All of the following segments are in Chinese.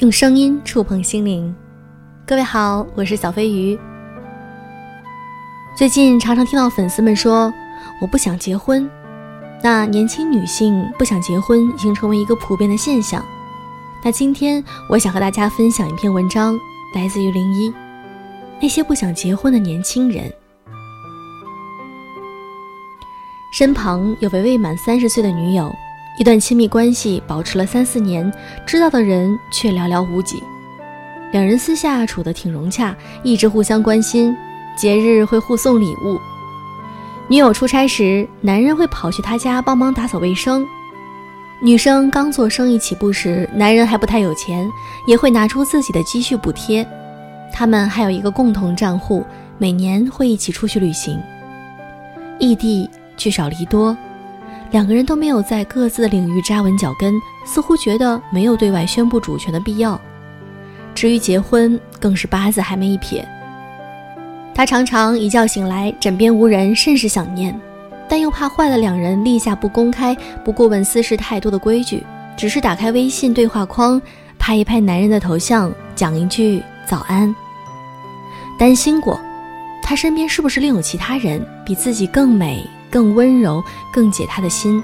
用声音触碰心灵。各位好，我是小飞鱼。最近常常听到粉丝们说我不想结婚，那年轻女性不想结婚已经成为一个普遍的现象。那今天我想和大家分享一篇文章，来自于零一，那些不想结婚的年轻人。身旁有位未满三十岁的女友，一段亲密关系保持了三四年，知道的人却寥寥无几。两人私下处得挺融洽，一直互相关心，节日会互送礼物。女友出差时，男人会跑去她家帮忙打扫卫生。女生刚做生意起步时，男人还不太有钱，也会拿出自己的积蓄补贴。他们还有一个共同账户，每年会一起出去旅行。异地。聚少离多，两个人都没有在各自的领域扎稳脚跟，似乎觉得没有对外宣布主权的必要。至于结婚，更是八字还没一撇。他常常一觉醒来，枕边无人，甚是想念，但又怕坏了两人立下不公开、不过问私事太多的规矩，只是打开微信对话框，拍一拍男人的头像，讲一句早安。担心过，他身边是不是另有其他人比自己更美？更温柔，更解他的心，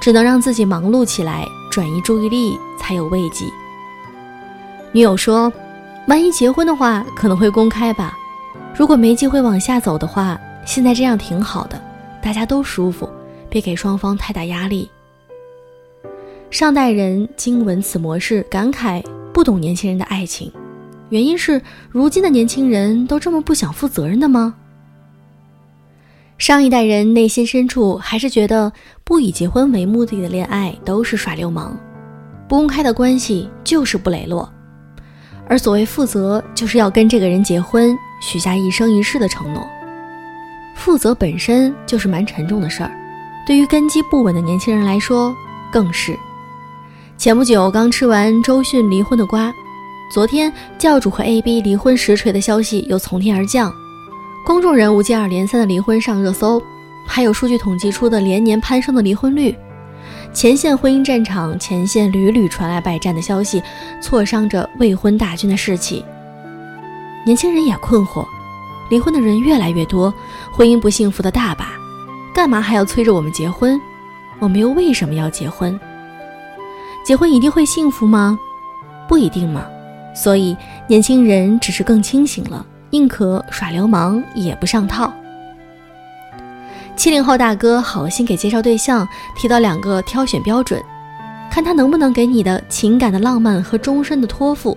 只能让自己忙碌起来，转移注意力，才有慰藉。女友说：“万一结婚的话，可能会公开吧。如果没机会往下走的话，现在这样挺好的，大家都舒服，别给双方太大压力。”上代人经闻此模式，感慨不懂年轻人的爱情，原因是如今的年轻人都这么不想负责任的吗？上一代人内心深处还是觉得不以结婚为目的的恋爱都是耍流氓，不公开的关系就是不磊落，而所谓负责就是要跟这个人结婚，许下一生一世的承诺。负责本身就是蛮沉重的事儿，对于根基不稳的年轻人来说更是。前不久刚吃完周迅离婚的瓜，昨天教主和 AB 离婚实锤的消息又从天而降。公众人物接二连三的离婚上热搜，还有数据统计出的连年攀升的离婚率。前线婚姻战场前线屡屡传来败战的消息，挫伤着未婚大军的士气。年轻人也困惑，离婚的人越来越多，婚姻不幸福的大把，干嘛还要催着我们结婚？我们又为什么要结婚？结婚一定会幸福吗？不一定嘛。所以年轻人只是更清醒了。宁可耍流氓也不上套。七零后大哥好心给介绍对象提到两个挑选标准，看他能不能给你的情感的浪漫和终身的托付。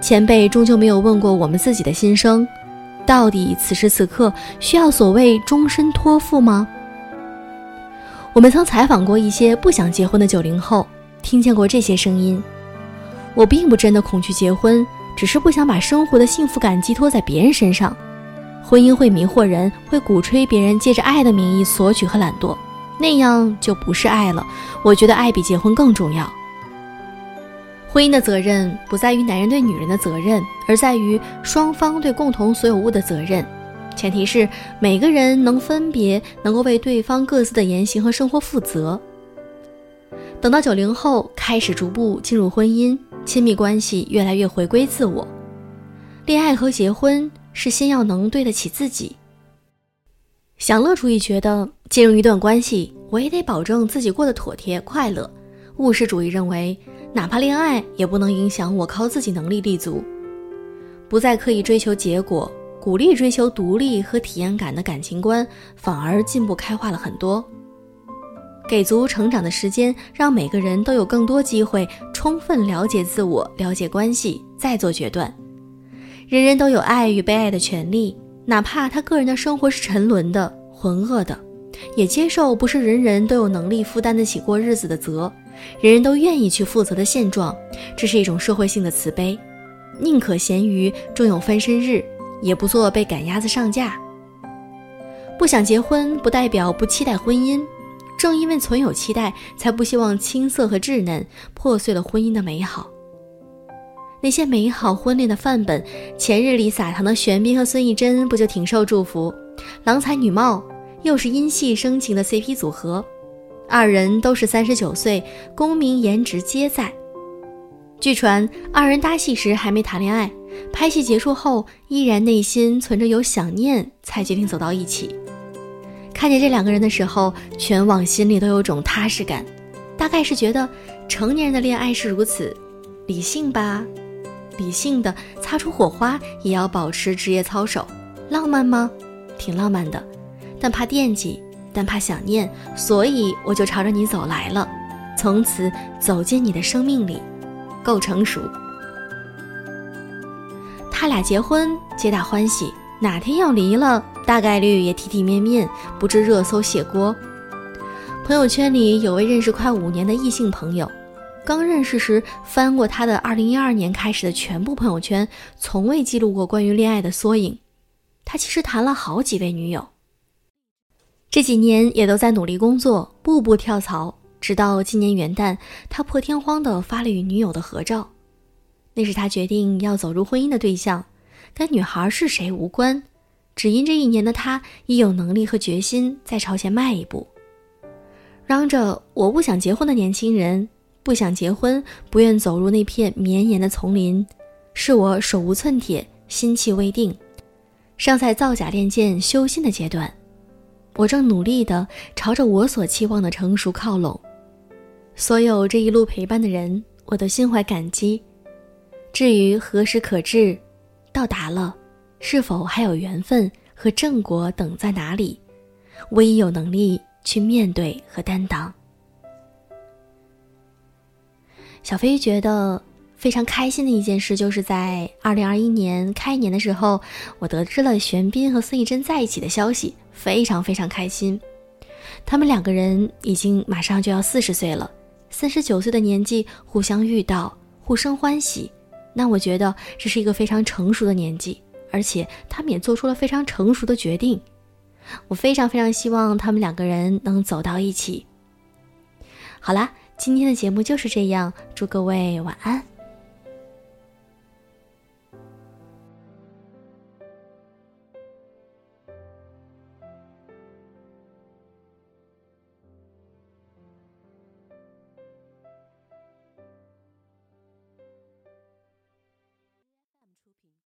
前辈终究没有问过我们自己的心声，到底此时此刻需要所谓终身托付吗？我们曾采访过一些不想结婚的九零后，听见过这些声音：我并不真的恐惧结婚。只是不想把生活的幸福感寄托在别人身上，婚姻会迷惑人，会鼓吹别人借着爱的名义索取和懒惰，那样就不是爱了。我觉得爱比结婚更重要。婚姻的责任不在于男人对女人的责任，而在于双方对共同所有物的责任。前提是每个人能分别能够为对方各自的言行和生活负责。等到九零后开始逐步进入婚姻。亲密关系越来越回归自我，恋爱和结婚是先要能对得起自己。享乐主义觉得进入一段关系，我也得保证自己过得妥帖快乐。务实主义认为，哪怕恋爱也不能影响我靠自己能力立足。不再刻意追求结果，鼓励追求独立和体验感的感情观，反而进步开化了很多。给足成长的时间，让每个人都有更多机会充分了解自我、了解关系，再做决断。人人都有爱与被爱的权利，哪怕他个人的生活是沉沦的、浑噩的，也接受不是人人都有能力负担得起过日子的责，人人都愿意去负责的现状，这是一种社会性的慈悲。宁可咸鱼终有翻身日，也不做被赶鸭子上架。不想结婚，不代表不期待婚姻。正因为存有期待，才不希望青涩和稚嫩破碎了婚姻的美好。那些美好婚恋的范本，前日里撒糖的玄彬和孙艺珍不就挺受祝福？郎才女貌，又是因戏生情的 CP 组合，二人都是三十九岁，功名颜值皆在。据传，二人搭戏时还没谈恋爱，拍戏结束后依然内心存着有想念，才决定走到一起。看见这两个人的时候，全网心里都有种踏实感，大概是觉得成年人的恋爱是如此，理性吧，理性的擦出火花也要保持职业操守，浪漫吗？挺浪漫的，但怕惦记，但怕想念，所以我就朝着你走来了，从此走进你的生命里。够成熟，他俩结婚皆大欢喜。哪天要离了，大概率也体体面面，不知热搜卸锅。朋友圈里有位认识快五年的异性朋友，刚认识时翻过他的2012年开始的全部朋友圈，从未记录过关于恋爱的缩影。他其实谈了好几位女友，这几年也都在努力工作，步步跳槽。直到今年元旦，他破天荒地发了与女友的合照，那是他决定要走入婚姻的对象，跟女孩是谁无关，只因这一年的他已有能力和决心再朝前迈一步。嚷着我不想结婚的年轻人，不想结婚，不愿走入那片绵延的丛林，是我手无寸铁，心气未定，尚在造假练剑修心的阶段，我正努力地朝着我所期望的成熟靠拢。所有这一路陪伴的人，我都心怀感激。至于何时可至，到达了，是否还有缘分和正果等在哪里，我已有能力去面对和担当。小飞觉得非常开心的一件事，就是在二零二一年开年的时候，我得知了玄彬和孙艺珍在一起的消息，非常非常开心。他们两个人已经马上就要四十岁了。三十九岁的年纪互相遇到，互生欢喜，那我觉得这是一个非常成熟的年纪，而且他们也做出了非常成熟的决定。我非常非常希望他们两个人能走到一起。好啦，今天的节目就是这样，祝各位晚安。